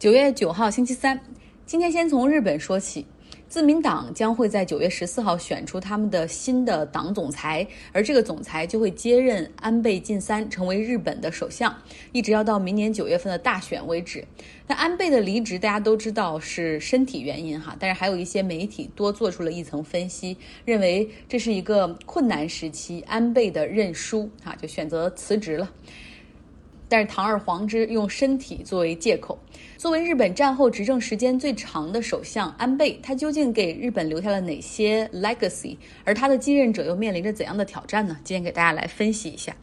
九月九号，星期三。今天先从日本说起，自民党将会在九月十四号选出他们的新的党总裁，而这个总裁就会接任安倍晋三，成为日本的首相，一直要到明年九月份的大选为止。那安倍的离职，大家都知道是身体原因哈，但是还有一些媒体多做出了一层分析，认为这是一个困难时期，安倍的认输哈，就选择辞职了。但是堂而皇之用身体作为借口，作为日本战后执政时间最长的首相安倍，他究竟给日本留下了哪些 legacy？而他的继任者又面临着怎样的挑战呢？今天给大家来分析一下。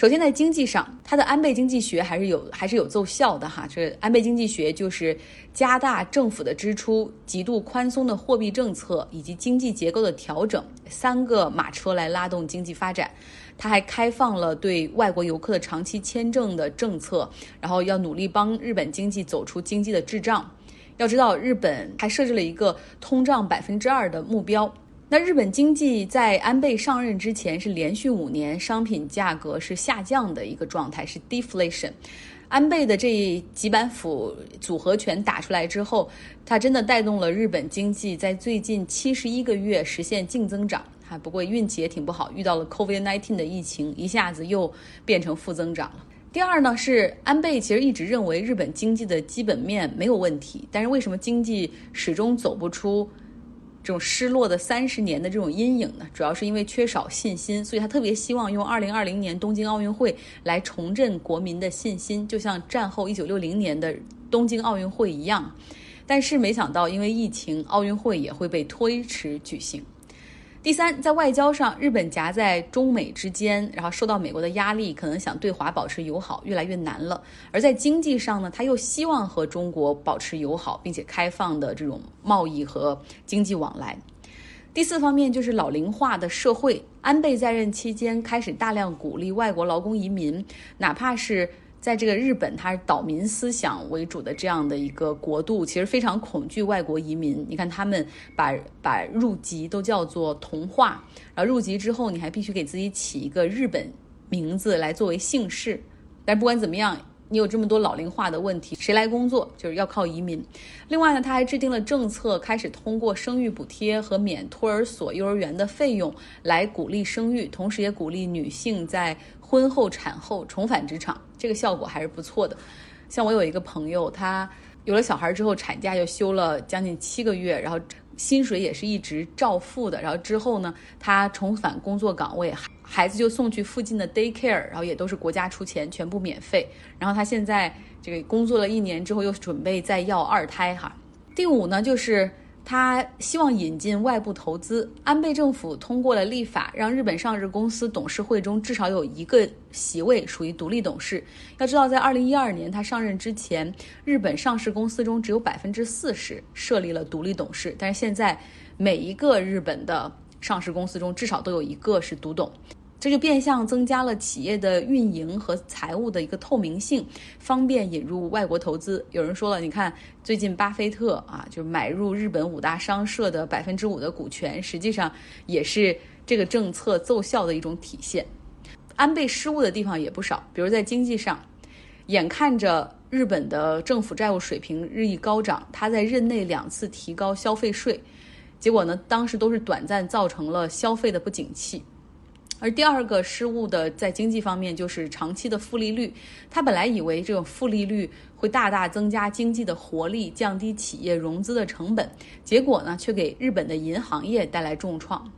首先在经济上，他的安倍经济学还是有还是有奏效的哈。这安倍经济学就是加大政府的支出、极度宽松的货币政策以及经济结构的调整三个马车来拉动经济发展。他还开放了对外国游客的长期签证的政策，然后要努力帮日本经济走出经济的滞胀。要知道，日本还设置了一个通胀百分之二的目标。那日本经济在安倍上任之前是连续五年商品价格是下降的一个状态，是 deflation。安倍的这几板斧组合拳打出来之后，他真的带动了日本经济在最近七十一个月实现净增长。哈，不过运气也挺不好，遇到了 COVID-19 的疫情，一下子又变成负增长了。第二呢，是安倍其实一直认为日本经济的基本面没有问题，但是为什么经济始终走不出这种失落的三十年的这种阴影呢？主要是因为缺少信心，所以他特别希望用二零二零年东京奥运会来重振国民的信心，就像战后一九六零年的东京奥运会一样。但是没想到，因为疫情，奥运会也会被推迟举行。第三，在外交上，日本夹在中美之间，然后受到美国的压力，可能想对华保持友好越来越难了。而在经济上呢，他又希望和中国保持友好并且开放的这种贸易和经济往来。第四方面就是老龄化的社会，安倍在任期间开始大量鼓励外国劳工移民，哪怕是。在这个日本，它是岛民思想为主的这样的一个国度，其实非常恐惧外国移民。你看，他们把把入籍都叫做同化，然后入籍之后，你还必须给自己起一个日本名字来作为姓氏。但不管怎么样。你有这么多老龄化的问题，谁来工作？就是要靠移民。另外呢，他还制定了政策，开始通过生育补贴和免托儿所、幼儿园的费用来鼓励生育，同时也鼓励女性在婚后、产后重返职场，这个效果还是不错的。像我有一个朋友，他有了小孩之后，产假就休了将近七个月，然后。薪水也是一直照付的，然后之后呢，他重返工作岗位，孩子就送去附近的 daycare，然后也都是国家出钱，全部免费。然后他现在这个工作了一年之后，又准备再要二胎哈。第五呢，就是。他希望引进外部投资。安倍政府通过了立法，让日本上市公司董事会中至少有一个席位属于独立董事。要知道，在二零一二年他上任之前，日本上市公司中只有百分之四十设立了独立董事，但是现在每一个日本的上市公司中至少都有一个是独董。这就变相增加了企业的运营和财务的一个透明性，方便引入外国投资。有人说了，你看最近巴菲特啊，就买入日本五大商社的百分之五的股权，实际上也是这个政策奏效的一种体现。安倍失误的地方也不少，比如在经济上，眼看着日本的政府债务水平日益高涨，他在任内两次提高消费税，结果呢，当时都是短暂造成了消费的不景气。而第二个失误的在经济方面就是长期的负利率，他本来以为这种负利率会大大增加经济的活力，降低企业融资的成本，结果呢却给日本的银行业带来重创。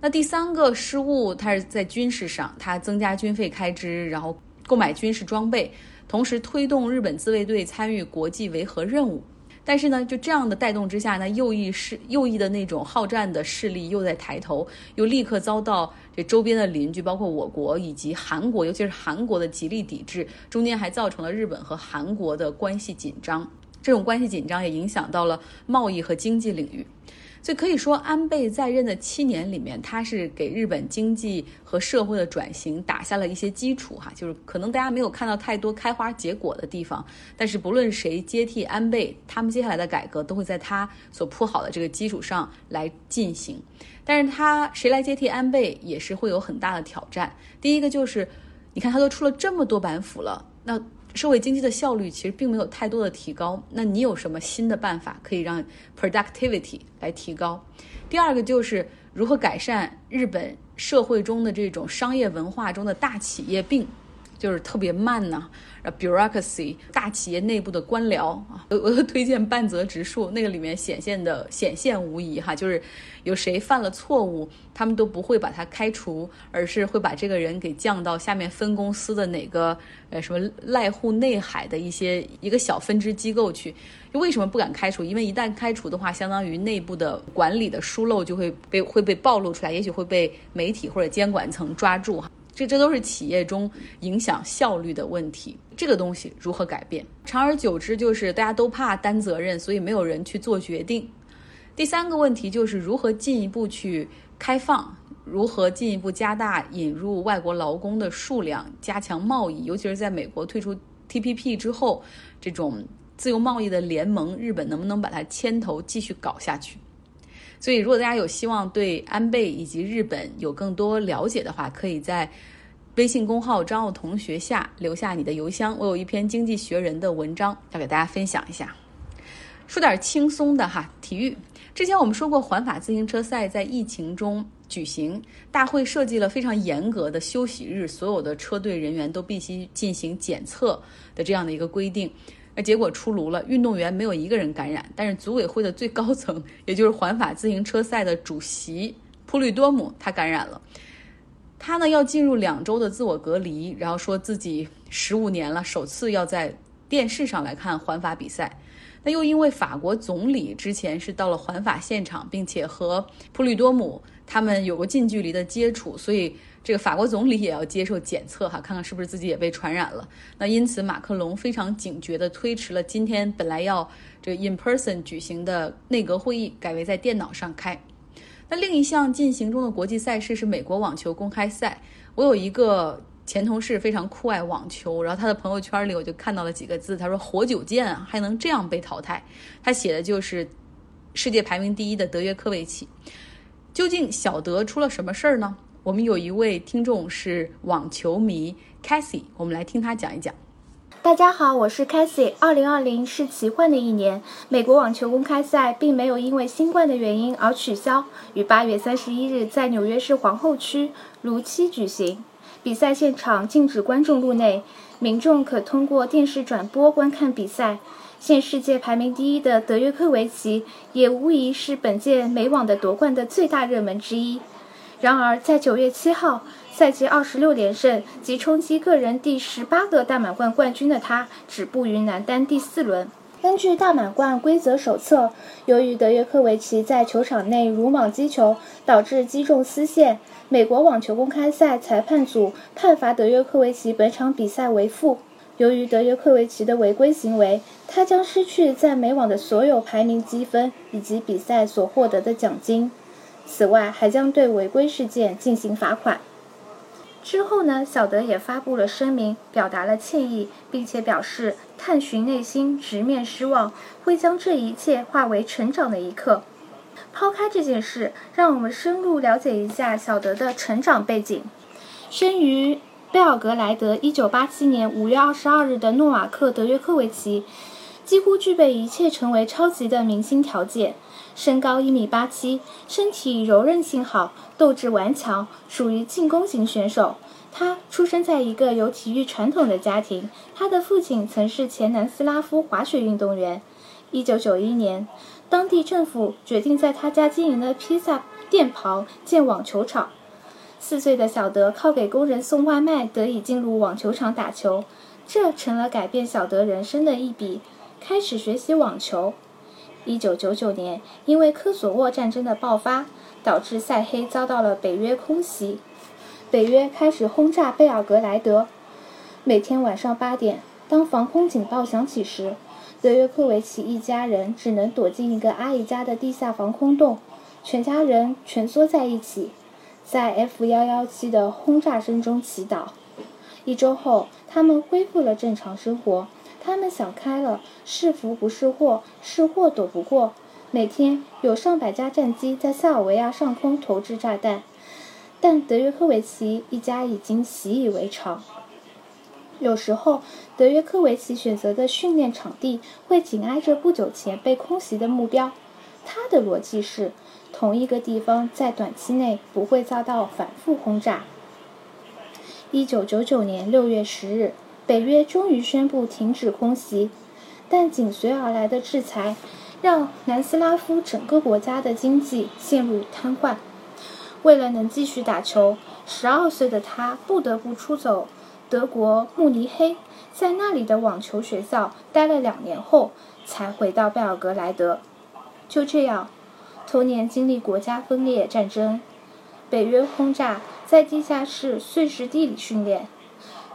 那第三个失误，它是在军事上，它增加军费开支，然后购买军事装备，同时推动日本自卫队参与国际维和任务。但是呢，就这样的带动之下，那右翼势右翼的那种好战的势力又在抬头，又立刻遭到这周边的邻居，包括我国以及韩国，尤其是韩国的极力抵制，中间还造成了日本和韩国的关系紧张。这种关系紧张也影响到了贸易和经济领域。所以可以说，安倍在任的七年里面，他是给日本经济和社会的转型打下了一些基础哈。就是可能大家没有看到太多开花结果的地方，但是不论谁接替安倍，他们接下来的改革都会在他所铺好的这个基础上来进行。但是他谁来接替安倍，也是会有很大的挑战。第一个就是，你看他都出了这么多板斧了，那社会经济的效率其实并没有太多的提高。那你有什么新的办法可以让 productivity 来提高？第二个就是如何改善日本社会中的这种商业文化中的大企业病。就是特别慢呢，，bureaucracy 大企业内部的官僚啊，我 我推荐半泽直树，那个里面显现的显现无疑哈，就是有谁犯了错误，他们都不会把他开除，而是会把这个人给降到下面分公司的哪个呃什么濑户内海的一些一个小分支机构去。为什么不敢开除？因为一旦开除的话，相当于内部的管理的疏漏就会被会被暴露出来，也许会被媒体或者监管层抓住哈。这这都是企业中影响效率的问题，这个东西如何改变？长而久之，就是大家都怕担责任，所以没有人去做决定。第三个问题就是如何进一步去开放，如何进一步加大引入外国劳工的数量，加强贸易，尤其是在美国退出 TPP 之后，这种自由贸易的联盟，日本能不能把它牵头继续搞下去？所以，如果大家有希望对安倍以及日本有更多了解的话，可以在微信公号张奥同学下留下你的邮箱。我有一篇《经济学人》的文章要给大家分享一下。说点轻松的哈，体育。之前我们说过，环法自行车赛在疫情中举行，大会设计了非常严格的休息日，所有的车队人员都必须进行检测的这样的一个规定。那结果出炉了，运动员没有一个人感染，但是组委会的最高层，也就是环法自行车赛的主席普吕多姆，他感染了。他呢要进入两周的自我隔离，然后说自己十五年了首次要在电视上来看环法比赛。那又因为法国总理之前是到了环法现场，并且和普吕多姆他们有过近距离的接触，所以。这个法国总理也要接受检测哈，看看是不是自己也被传染了。那因此，马克龙非常警觉地推迟了今天本来要这个 in person 举行的内阁会议，改为在电脑上开。那另一项进行中的国际赛事是美国网球公开赛。我有一个前同事非常酷爱网球，然后他的朋友圈里我就看到了几个字，他说“活久见啊，还能这样被淘汰”。他写的就是世界排名第一的德约科维奇。究竟小德出了什么事儿呢？我们有一位听众是网球迷 Cassie，我们来听他讲一讲。大家好，我是 Cassie。二零二零是奇幻的一年，美国网球公开赛并没有因为新冠的原因而取消，于八月三十一日在纽约市皇后区如期举行。比赛现场禁止观众入内，民众可通过电视转播观看比赛。现世界排名第一的德约科维奇也无疑是本届美网的夺冠的最大热门之一。然而，在九月七号，赛季二十六连胜及冲击个人第十八个大满贯冠军的他，止步于男单第四轮。根据大满贯规则手册，由于德约科维奇在球场内鲁莽击球，导致击中丝线，美国网球公开赛裁判组判罚德约科维奇本场比赛为负。由于德约科维奇的违规行为，他将失去在美网的所有排名积分以及比赛所获得的奖金。此外，还将对违规事件进行罚款。之后呢，小德也发布了声明，表达了歉意，并且表示探寻内心，直面失望，会将这一切化为成长的一刻。抛开这件事，让我们深入了解一下小德的成长背景。生于贝尔格莱德，1987年5月22日的诺瓦克·德约科维奇，几乎具备一切成为超级的明星条件。身高一米八七，身体柔韧性好，斗志顽强，属于进攻型选手。他出生在一个有体育传统的家庭，他的父亲曾是前南斯拉夫滑雪运动员。一九九一年，当地政府决定在他家经营的披萨店旁建网球场。四岁的小德靠给工人送外卖得以进入网球场打球，这成了改变小德人生的一笔，开始学习网球。一九九九年，因为科索沃战争的爆发，导致塞黑遭到了北约空袭，北约开始轰炸贝尔格莱德。每天晚上八点，当防空警报响起时，德约科维奇一家人只能躲进一个阿姨家的地下防空洞，全家人蜷缩在一起，在 F 幺幺七的轰炸声中祈祷。一周后，他们恢复了正常生活。他们想开了，是福不是祸，是祸躲不过。每天有上百架战机在塞尔维亚上空投掷炸弹，但德约科维奇一家已经习以为常。有时候，德约科维奇选择的训练场地会紧挨着不久前被空袭的目标。他的逻辑是，同一个地方在短期内不会遭到反复轰炸。一九九九年六月十日，北约终于宣布停止空袭，但紧随而来的制裁让南斯拉夫整个国家的经济陷入瘫痪。为了能继续打球，十二岁的他不得不出走。德国慕尼黑，在那里的网球学校待了两年后，才回到贝尔格莱德。就这样，童年经历国家分裂战争，北约轰炸，在地下室碎石地里训练。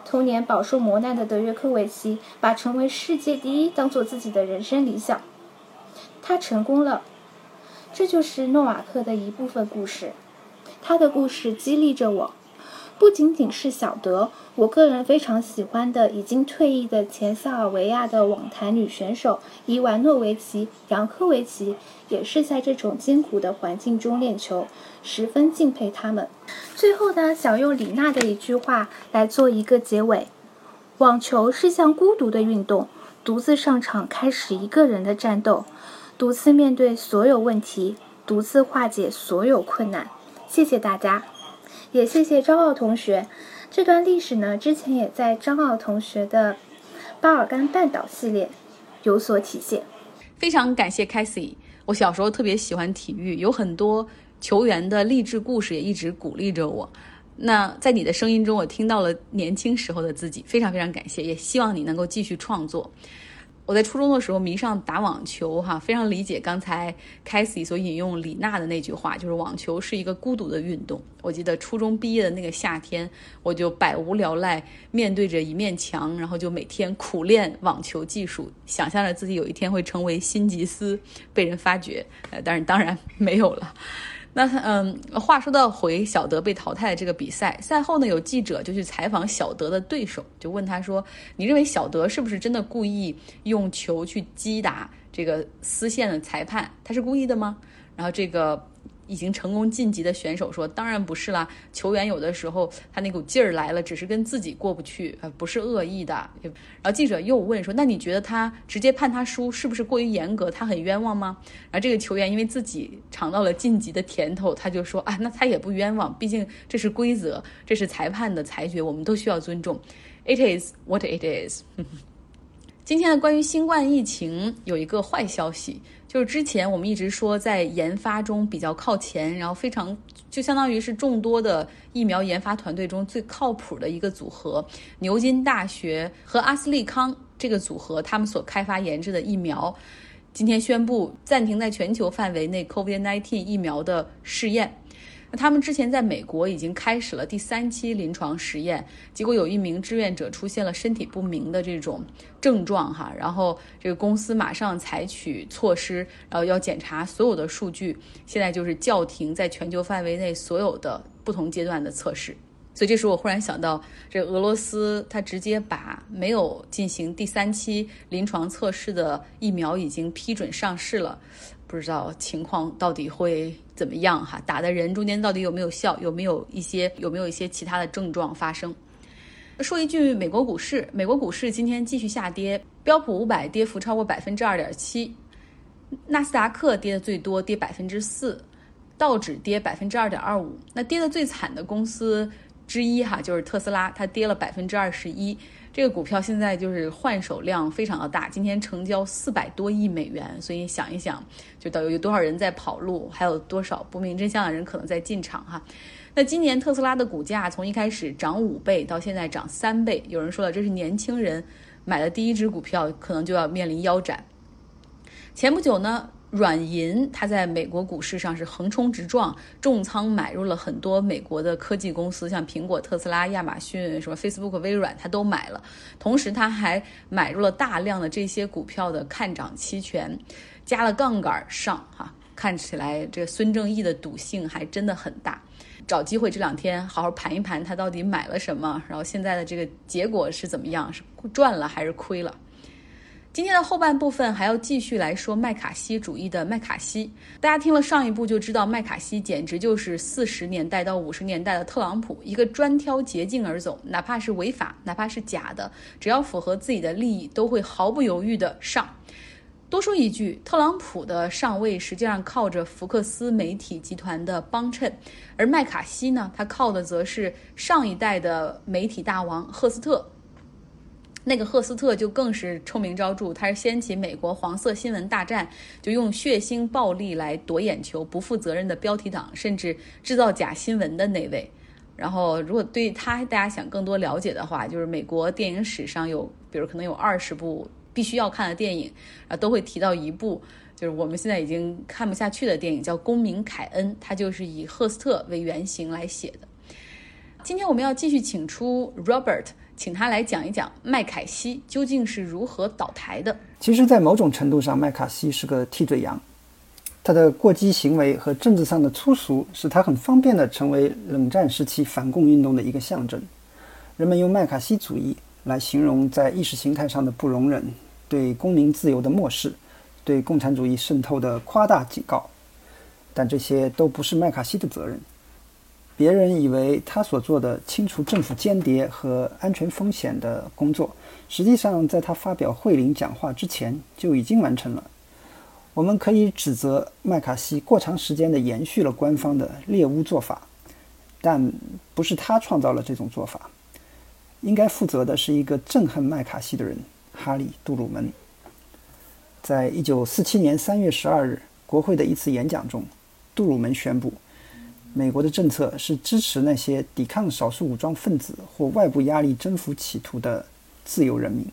童年饱受磨难的德约科维奇，把成为世界第一当做自己的人生理想。他成功了，这就是诺瓦克的一部分故事。他的故事激励着我。不仅仅是小德，我个人非常喜欢的已经退役的前塞尔维亚的网坛女选手伊万诺维奇、杨科维奇，也是在这种艰苦的环境中练球，十分敬佩他们。最后呢，想用李娜的一句话来做一个结尾：网球是项孤独的运动，独自上场开始一个人的战斗，独自面对所有问题，独自化解所有困难。谢谢大家。也谢谢张奥同学，这段历史呢，之前也在张奥同学的巴尔干半岛系列有所体现。非常感谢 c a s i e 我小时候特别喜欢体育，有很多球员的励志故事也一直鼓励着我。那在你的声音中，我听到了年轻时候的自己，非常非常感谢，也希望你能够继续创作。我在初中的时候迷上打网球，哈，非常理解刚才 c a s i e 所引用李娜的那句话，就是网球是一个孤独的运动。我记得初中毕业的那个夏天，我就百无聊赖，面对着一面墙，然后就每天苦练网球技术，想象着自己有一天会成为辛吉斯，被人发掘，呃，但是当然没有了。那嗯，话说到回小德被淘汰的这个比赛，赛后呢，有记者就去采访小德的对手，就问他说：“你认为小德是不是真的故意用球去击打这个丝线的裁判？他是故意的吗？”然后这个。已经成功晋级的选手说：“当然不是啦，球员有的时候他那股劲儿来了，只是跟自己过不去，呃，不是恶意的。”然后记者又问说：“那你觉得他直接判他输是不是过于严格？他很冤枉吗？”然后这个球员因为自己尝到了晋级的甜头，他就说：“啊，那他也不冤枉，毕竟这是规则，这是裁判的裁决，我们都需要尊重。It is what it is。”今天的关于新冠疫情有一个坏消息。就是之前我们一直说在研发中比较靠前，然后非常就相当于是众多的疫苗研发团队中最靠谱的一个组合——牛津大学和阿斯利康这个组合，他们所开发研制的疫苗，今天宣布暂停在全球范围内 COVID-19 疫苗的试验。那他们之前在美国已经开始了第三期临床实验，结果有一名志愿者出现了身体不明的这种症状，哈，然后这个公司马上采取措施，然后要检查所有的数据，现在就是叫停在全球范围内所有的不同阶段的测试。所以这时我忽然想到，这俄罗斯它直接把没有进行第三期临床测试的疫苗已经批准上市了。不知道情况到底会怎么样哈？打的人中间到底有没有效？有没有一些有没有一些其他的症状发生？说一句，美国股市，美国股市今天继续下跌，标普五百跌幅超过百分之二点七，纳斯达克跌的最多，跌百分之四，道指跌百分之二点二五。那跌的最惨的公司之一哈，就是特斯拉，它跌了百分之二十一。这个股票现在就是换手量非常的大，今天成交四百多亿美元，所以想一想，就到底有多少人在跑路，还有多少不明真相的人可能在进场哈。那今年特斯拉的股价从一开始涨五倍到现在涨三倍，有人说了，这是年轻人买的第一只股票，可能就要面临腰斩。前不久呢。软银，它在美国股市上是横冲直撞，重仓买入了很多美国的科技公司，像苹果、特斯拉、亚马逊、什么 Facebook、微软，它都买了。同时，他还买入了大量的这些股票的看涨期权，加了杠杆上，哈，看起来这个孙正义的赌性还真的很大。找机会这两天好好盘一盘，他到底买了什么，然后现在的这个结果是怎么样，是赚了还是亏了？今天的后半部分还要继续来说麦卡锡主义的麦卡锡。大家听了上一部就知道，麦卡锡简直就是四十年代到五十年代的特朗普，一个专挑捷径而走，哪怕是违法，哪怕是假的，只要符合自己的利益，都会毫不犹豫的上。多说一句，特朗普的上位实际上靠着福克斯媒体集团的帮衬，而麦卡锡呢，他靠的则是上一代的媒体大王赫斯特。那个赫斯特就更是臭名昭著，他是掀起美国黄色新闻大战，就用血腥暴力来夺眼球、不负责任的标题党，甚至制造假新闻的那位。然后，如果对他大家想更多了解的话，就是美国电影史上有，比如可能有二十部必须要看的电影，啊，都会提到一部，就是我们现在已经看不下去的电影，叫《公民凯恩》，它就是以赫斯特为原型来写的。今天我们要继续请出 Robert。请他来讲一讲麦凯锡究竟是如何倒台的。其实，在某种程度上，麦卡锡是个替罪羊。他的过激行为和政治上的粗俗，使他很方便地成为冷战时期反共运动的一个象征。人们用麦卡锡主义来形容在意识形态上的不容忍、对公民自由的漠视、对共产主义渗透的夸大警告。但这些都不是麦卡锡的责任。别人以为他所做的清除政府间谍和安全风险的工作，实际上在他发表惠灵讲话之前就已经完成了。我们可以指责麦卡锡过长时间地延续了官方的猎巫做法，但不是他创造了这种做法。应该负责的是一个憎恨麦卡锡的人——哈利·杜鲁门。在一九四七年三月十二日国会的一次演讲中，杜鲁门宣布。美国的政策是支持那些抵抗少数武装分子或外部压力征服企图的自由人民。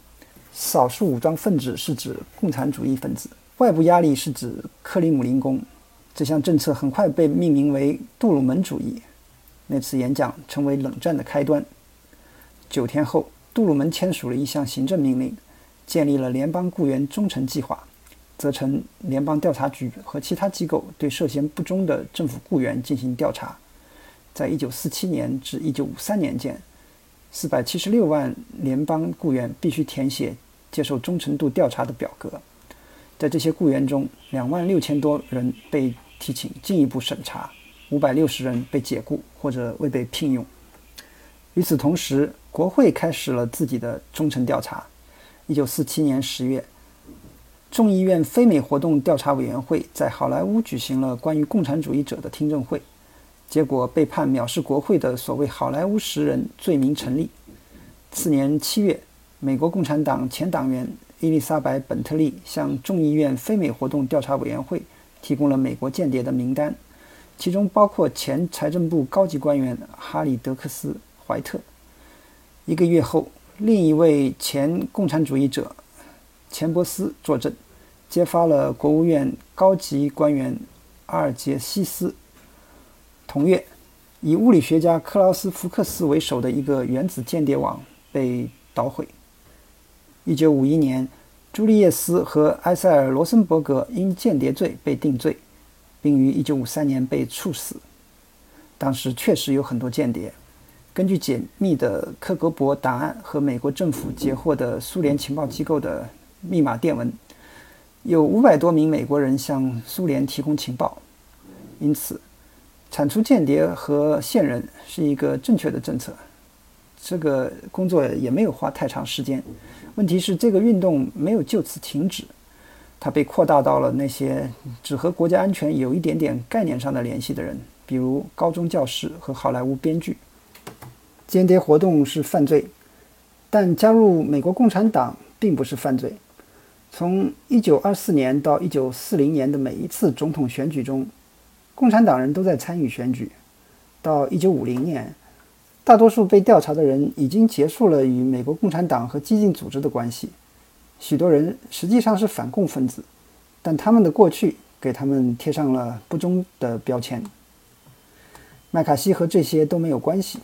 少数武装分子是指共产主义分子，外部压力是指克里姆林宫。这项政策很快被命名为“杜鲁门主义”。那次演讲成为冷战的开端。九天后，杜鲁门签署了一项行政命令，建立了联邦雇员忠诚计划。责成联邦调查局和其他机构对涉嫌不忠的政府雇员进行调查。在一九四七年至一九五三年间，四百七十六万联邦雇员必须填写接受忠诚度调查的表格。在这些雇员中，两万六千多人被提请进一步审查，五百六十人被解雇或者未被聘用。与此同时，国会开始了自己的忠诚调查。一九四七年十月。众议院非美活动调查委员会在好莱坞举行了关于共产主义者的听证会，结果被判藐视国会的所谓“好莱坞十人”罪名成立。次年七月，美国共产党前党员伊丽莎白·本特利向众议院非美活动调查委员会提供了美国间谍的名单，其中包括前财政部高级官员哈里·德克斯·怀特。一个月后，另一位前共产主义者钱伯斯作证。揭发了国务院高级官员阿尔杰西斯。同月，以物理学家克劳斯·福克斯为首的一个原子间谍网被捣毁。一九五一年，朱利叶斯和埃塞尔·罗森伯格因间谍罪被定罪，并于一九五三年被处死。当时确实有很多间谍。根据解密的克格勃档案和美国政府截获的苏联情报机构的密码电文。有五百多名美国人向苏联提供情报，因此铲除间谍和线人是一个正确的政策。这个工作也没有花太长时间。问题是，这个运动没有就此停止，它被扩大到了那些只和国家安全有一点点概念上的联系的人，比如高中教师和好莱坞编剧。间谍活动是犯罪，但加入美国共产党并不是犯罪。从1924年到1940年的每一次总统选举中，共产党人都在参与选举。到1950年，大多数被调查的人已经结束了与美国共产党和激进组织的关系。许多人实际上是反共分子，但他们的过去给他们贴上了不忠的标签。麦卡锡和这些都没有关系。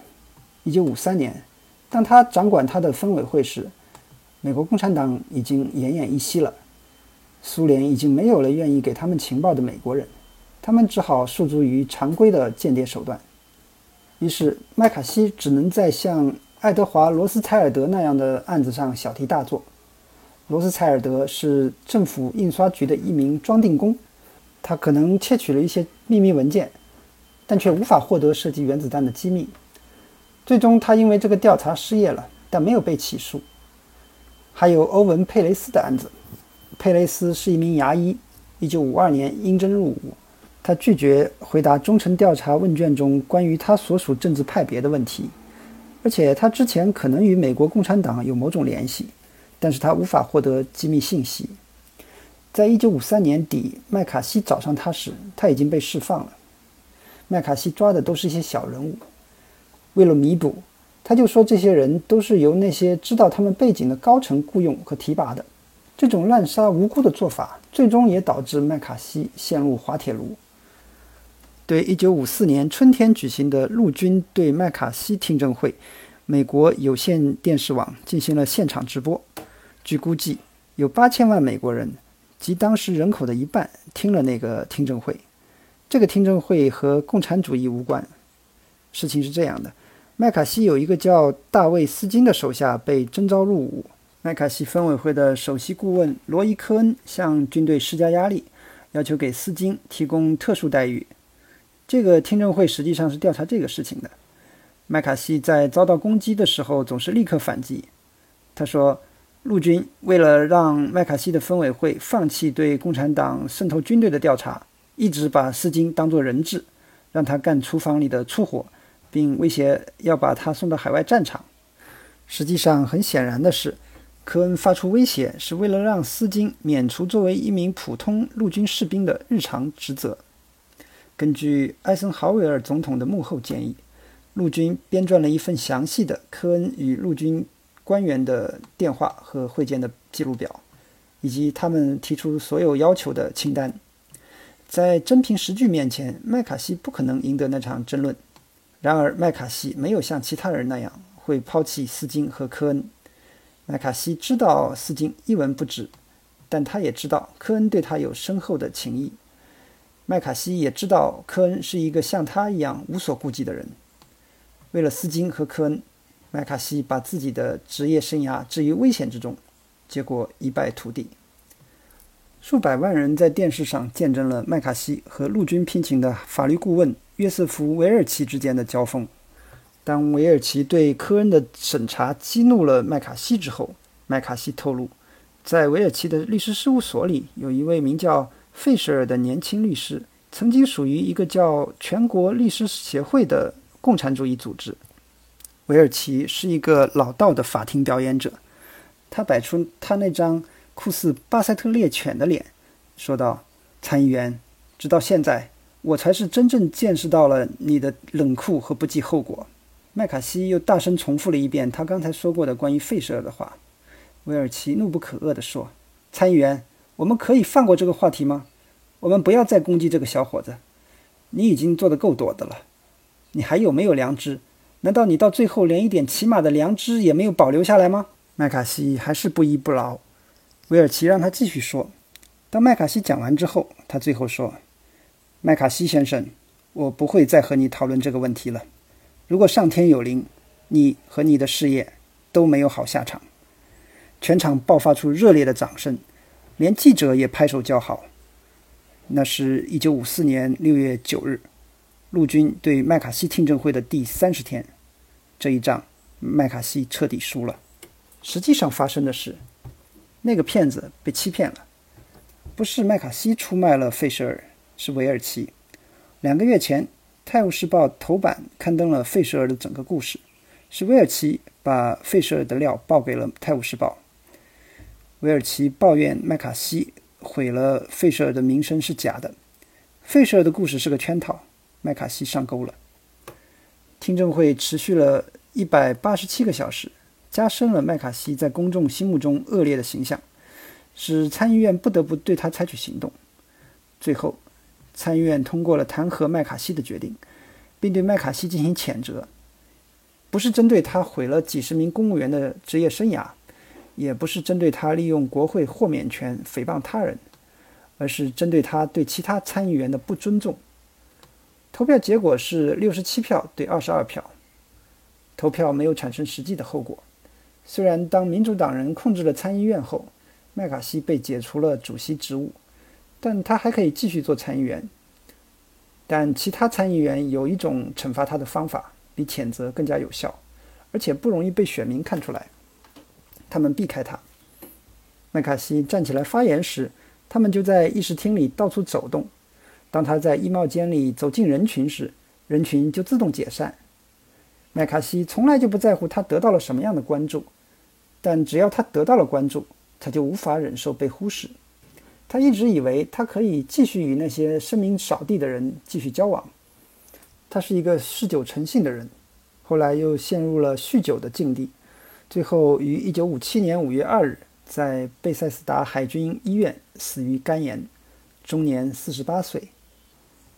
1953年，当他掌管他的分委会时，美国共产党已经奄奄一息了，苏联已经没有了愿意给他们情报的美国人，他们只好诉诸于常规的间谍手段。于是麦卡锡只能在像爱德华·罗斯柴尔德那样的案子上小题大做。罗斯柴尔德是政府印刷局的一名装订工，他可能窃取了一些秘密文件，但却无法获得设计原子弹的机密。最终，他因为这个调查失业了，但没有被起诉。还有欧文·佩雷斯的案子。佩雷斯是一名牙医，1952年应征入伍。他拒绝回答忠诚调查问卷中关于他所属政治派别的问题，而且他之前可能与美国共产党有某种联系，但是他无法获得机密信息。在一九五三年底，麦卡锡找上他时，他已经被释放了。麦卡锡抓的都是一些小人物，为了弥补，他就说这些人都是由那些知道他们背景的高层雇佣和提拔的。这种滥杀无辜的做法，最终也导致麦卡锡陷入滑铁卢。对1954年春天举行的陆军对麦卡锡听证会，美国有线电视网进行了现场直播。据估计，有8000万美国人，即当时人口的一半，听了那个听证会。这个听证会和共产主义无关。事情是这样的：麦卡锡有一个叫大卫·斯金的手下被征召入伍。麦卡锡分委会的首席顾问罗伊·科恩向军队施加压力，要求给斯金提供特殊待遇。这个听证会实际上是调查这个事情的。麦卡锡在遭到攻击的时候总是立刻反击。他说：“陆军为了让麦卡锡的分委会放弃对共产党渗透军队的调查，一直把斯金当作人质，让他干厨房里的粗活，并威胁要把他送到海外战场。实际上，很显然的是。”科恩发出威胁，是为了让斯金免除作为一名普通陆军士兵的日常职责。根据艾森豪威尔总统的幕后建议，陆军编撰了一份详细的科恩与陆军官员的电话和会见的记录表，以及他们提出所有要求的清单。在真凭实据面前，麦卡锡不可能赢得那场争论。然而，麦卡锡没有像其他人那样会抛弃斯金和科恩。麦卡锡知道斯金一文不值，但他也知道科恩对他有深厚的情谊。麦卡锡也知道科恩是一个像他一样无所顾忌的人。为了斯金和科恩，麦卡锡把自己的职业生涯置于危险之中，结果一败涂地。数百万人在电视上见证了麦卡锡和陆军聘请的法律顾问约瑟夫·韦尔奇之间的交锋。当韦尔奇对科恩的审查激怒了麦卡锡之后，麦卡锡透露，在韦尔奇的律师事务所里有一位名叫费舍尔的年轻律师，曾经属于一个叫全国律师协会的共产主义组织。韦尔奇是一个老道的法庭表演者，他摆出他那张酷似巴塞特猎犬的脸，说道：“参议员，直到现在，我才是真正见识到了你的冷酷和不计后果。”麦卡锡又大声重复了一遍他刚才说过的关于费舍尔的话。威尔奇怒不可遏地说：“参议员，我们可以放过这个话题吗？我们不要再攻击这个小伙子。你已经做得够多的了。你还有没有良知？难道你到最后连一点起码的良知也没有保留下来吗？”麦卡锡还是不依不饶。威尔奇让他继续说。当麦卡锡讲完之后，他最后说：“麦卡锡先生，我不会再和你讨论这个问题了。”如果上天有灵，你和你的事业都没有好下场。全场爆发出热烈的掌声，连记者也拍手叫好。那是一九五四年六月九日，陆军对麦卡锡听证会的第三十天。这一仗，麦卡锡彻底输了。实际上发生的是，那个骗子被欺骗了。不是麦卡锡出卖了费舍尔，是韦尔奇。两个月前。《泰晤士报》头版刊登了费舍尔的整个故事，是威尔奇把费舍尔的料报给了《泰晤士报》。威尔奇抱怨麦卡锡毁了费舍尔的名声是假的，费舍尔的故事是个圈套，麦卡锡上钩了。听证会持续了一百八十七个小时，加深了麦卡锡在公众心目中恶劣的形象，使参议院不得不对他采取行动。最后。参议院通过了弹劾麦卡锡的决定，并对麦卡锡进行谴责，不是针对他毁了几十名公务员的职业生涯，也不是针对他利用国会豁免权诽谤他人，而是针对他对其他参议员的不尊重。投票结果是六十七票对二十二票，投票没有产生实际的后果。虽然当民主党人控制了参议院后，麦卡锡被解除了主席职务，但他还可以继续做参议员。但其他参议员有一种惩罚他的方法比谴责更加有效，而且不容易被选民看出来。他们避开他。麦卡锡站起来发言时，他们就在议事厅里到处走动；当他在衣帽间里走进人群时，人群就自动解散。麦卡锡从来就不在乎他得到了什么样的关注，但只要他得到了关注，他就无法忍受被忽视。他一直以为他可以继续与那些声名扫地的人继续交往。他是一个嗜酒成性的人，后来又陷入了酗酒的境地，最后于1957年5月2日在贝塞斯达海军医院死于肝炎，终年48岁。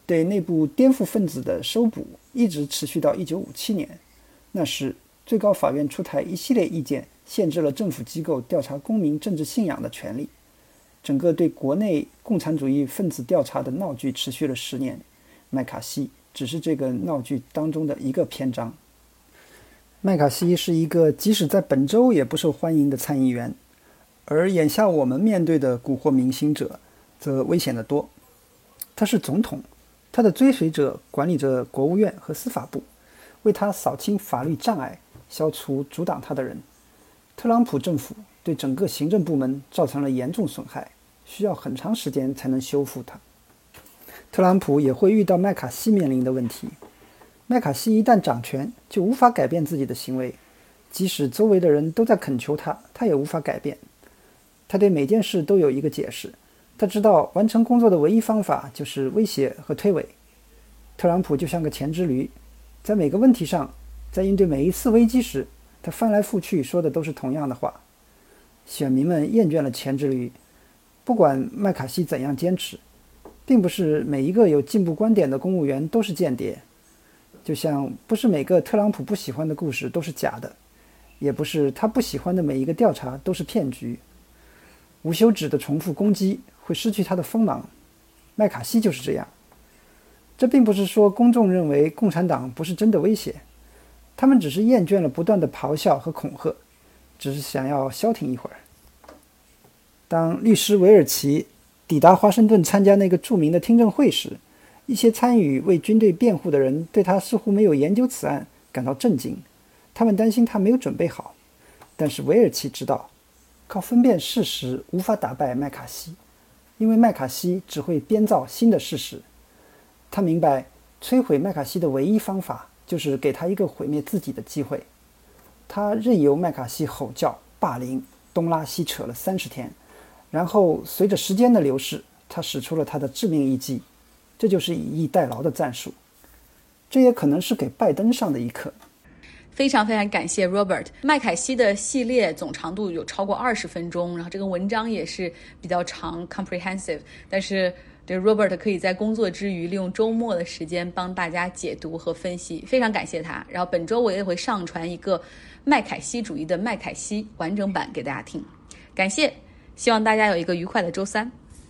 对内部颠覆分子的搜捕一直持续到1957年，那时最高法院出台一系列意见，限制了政府机构调查公民政治信仰的权利。整个对国内共产主义分子调查的闹剧持续了十年，麦卡锡只是这个闹剧当中的一个篇章。麦卡锡是一个即使在本周也不受欢迎的参议员，而眼下我们面对的蛊惑民心者则危险得多。他是总统，他的追随者管理着国务院和司法部，为他扫清法律障碍，消除阻挡他的人。特朗普政府。对整个行政部门造成了严重损害，需要很长时间才能修复它。特朗普也会遇到麦卡锡面临的问题。麦卡锡一旦掌权，就无法改变自己的行为，即使周围的人都在恳求他，他也无法改变。他对每件事都有一个解释，他知道完成工作的唯一方法就是威胁和推诿。特朗普就像个前之驴，在每个问题上，在应对每一次危机时，他翻来覆去说的都是同样的话。选民们厌倦了前之驴，不管麦卡锡怎样坚持，并不是每一个有进步观点的公务员都是间谍，就像不是每个特朗普不喜欢的故事都是假的，也不是他不喜欢的每一个调查都是骗局。无休止的重复攻击会失去他的锋芒，麦卡锡就是这样。这并不是说公众认为共产党不是真的威胁，他们只是厌倦了不断的咆哮和恐吓。只是想要消停一会儿。当律师韦尔奇抵达华盛顿参加那个著名的听证会时，一些参与为军队辩护的人对他似乎没有研究此案感到震惊，他们担心他没有准备好。但是韦尔奇知道，靠分辨事实无法打败麦卡锡，因为麦卡锡只会编造新的事实。他明白，摧毁麦卡锡的唯一方法就是给他一个毁灭自己的机会。他任由麦卡锡吼叫、霸凌、东拉西扯了三十天，然后随着时间的流逝，他使出了他的致命一击，这就是以逸待劳的战术。这也可能是给拜登上的一课。非常非常感谢 Robert 麦凯西的系列总长度有超过二十分钟，然后这个文章也是比较长，comprehensive，但是。这 Robert 可以在工作之余利用周末的时间帮大家解读和分析，非常感谢他。然后本周我也会上传一个麦凯西主义的麦凯西完整版给大家听，感谢，希望大家有一个愉快的周三。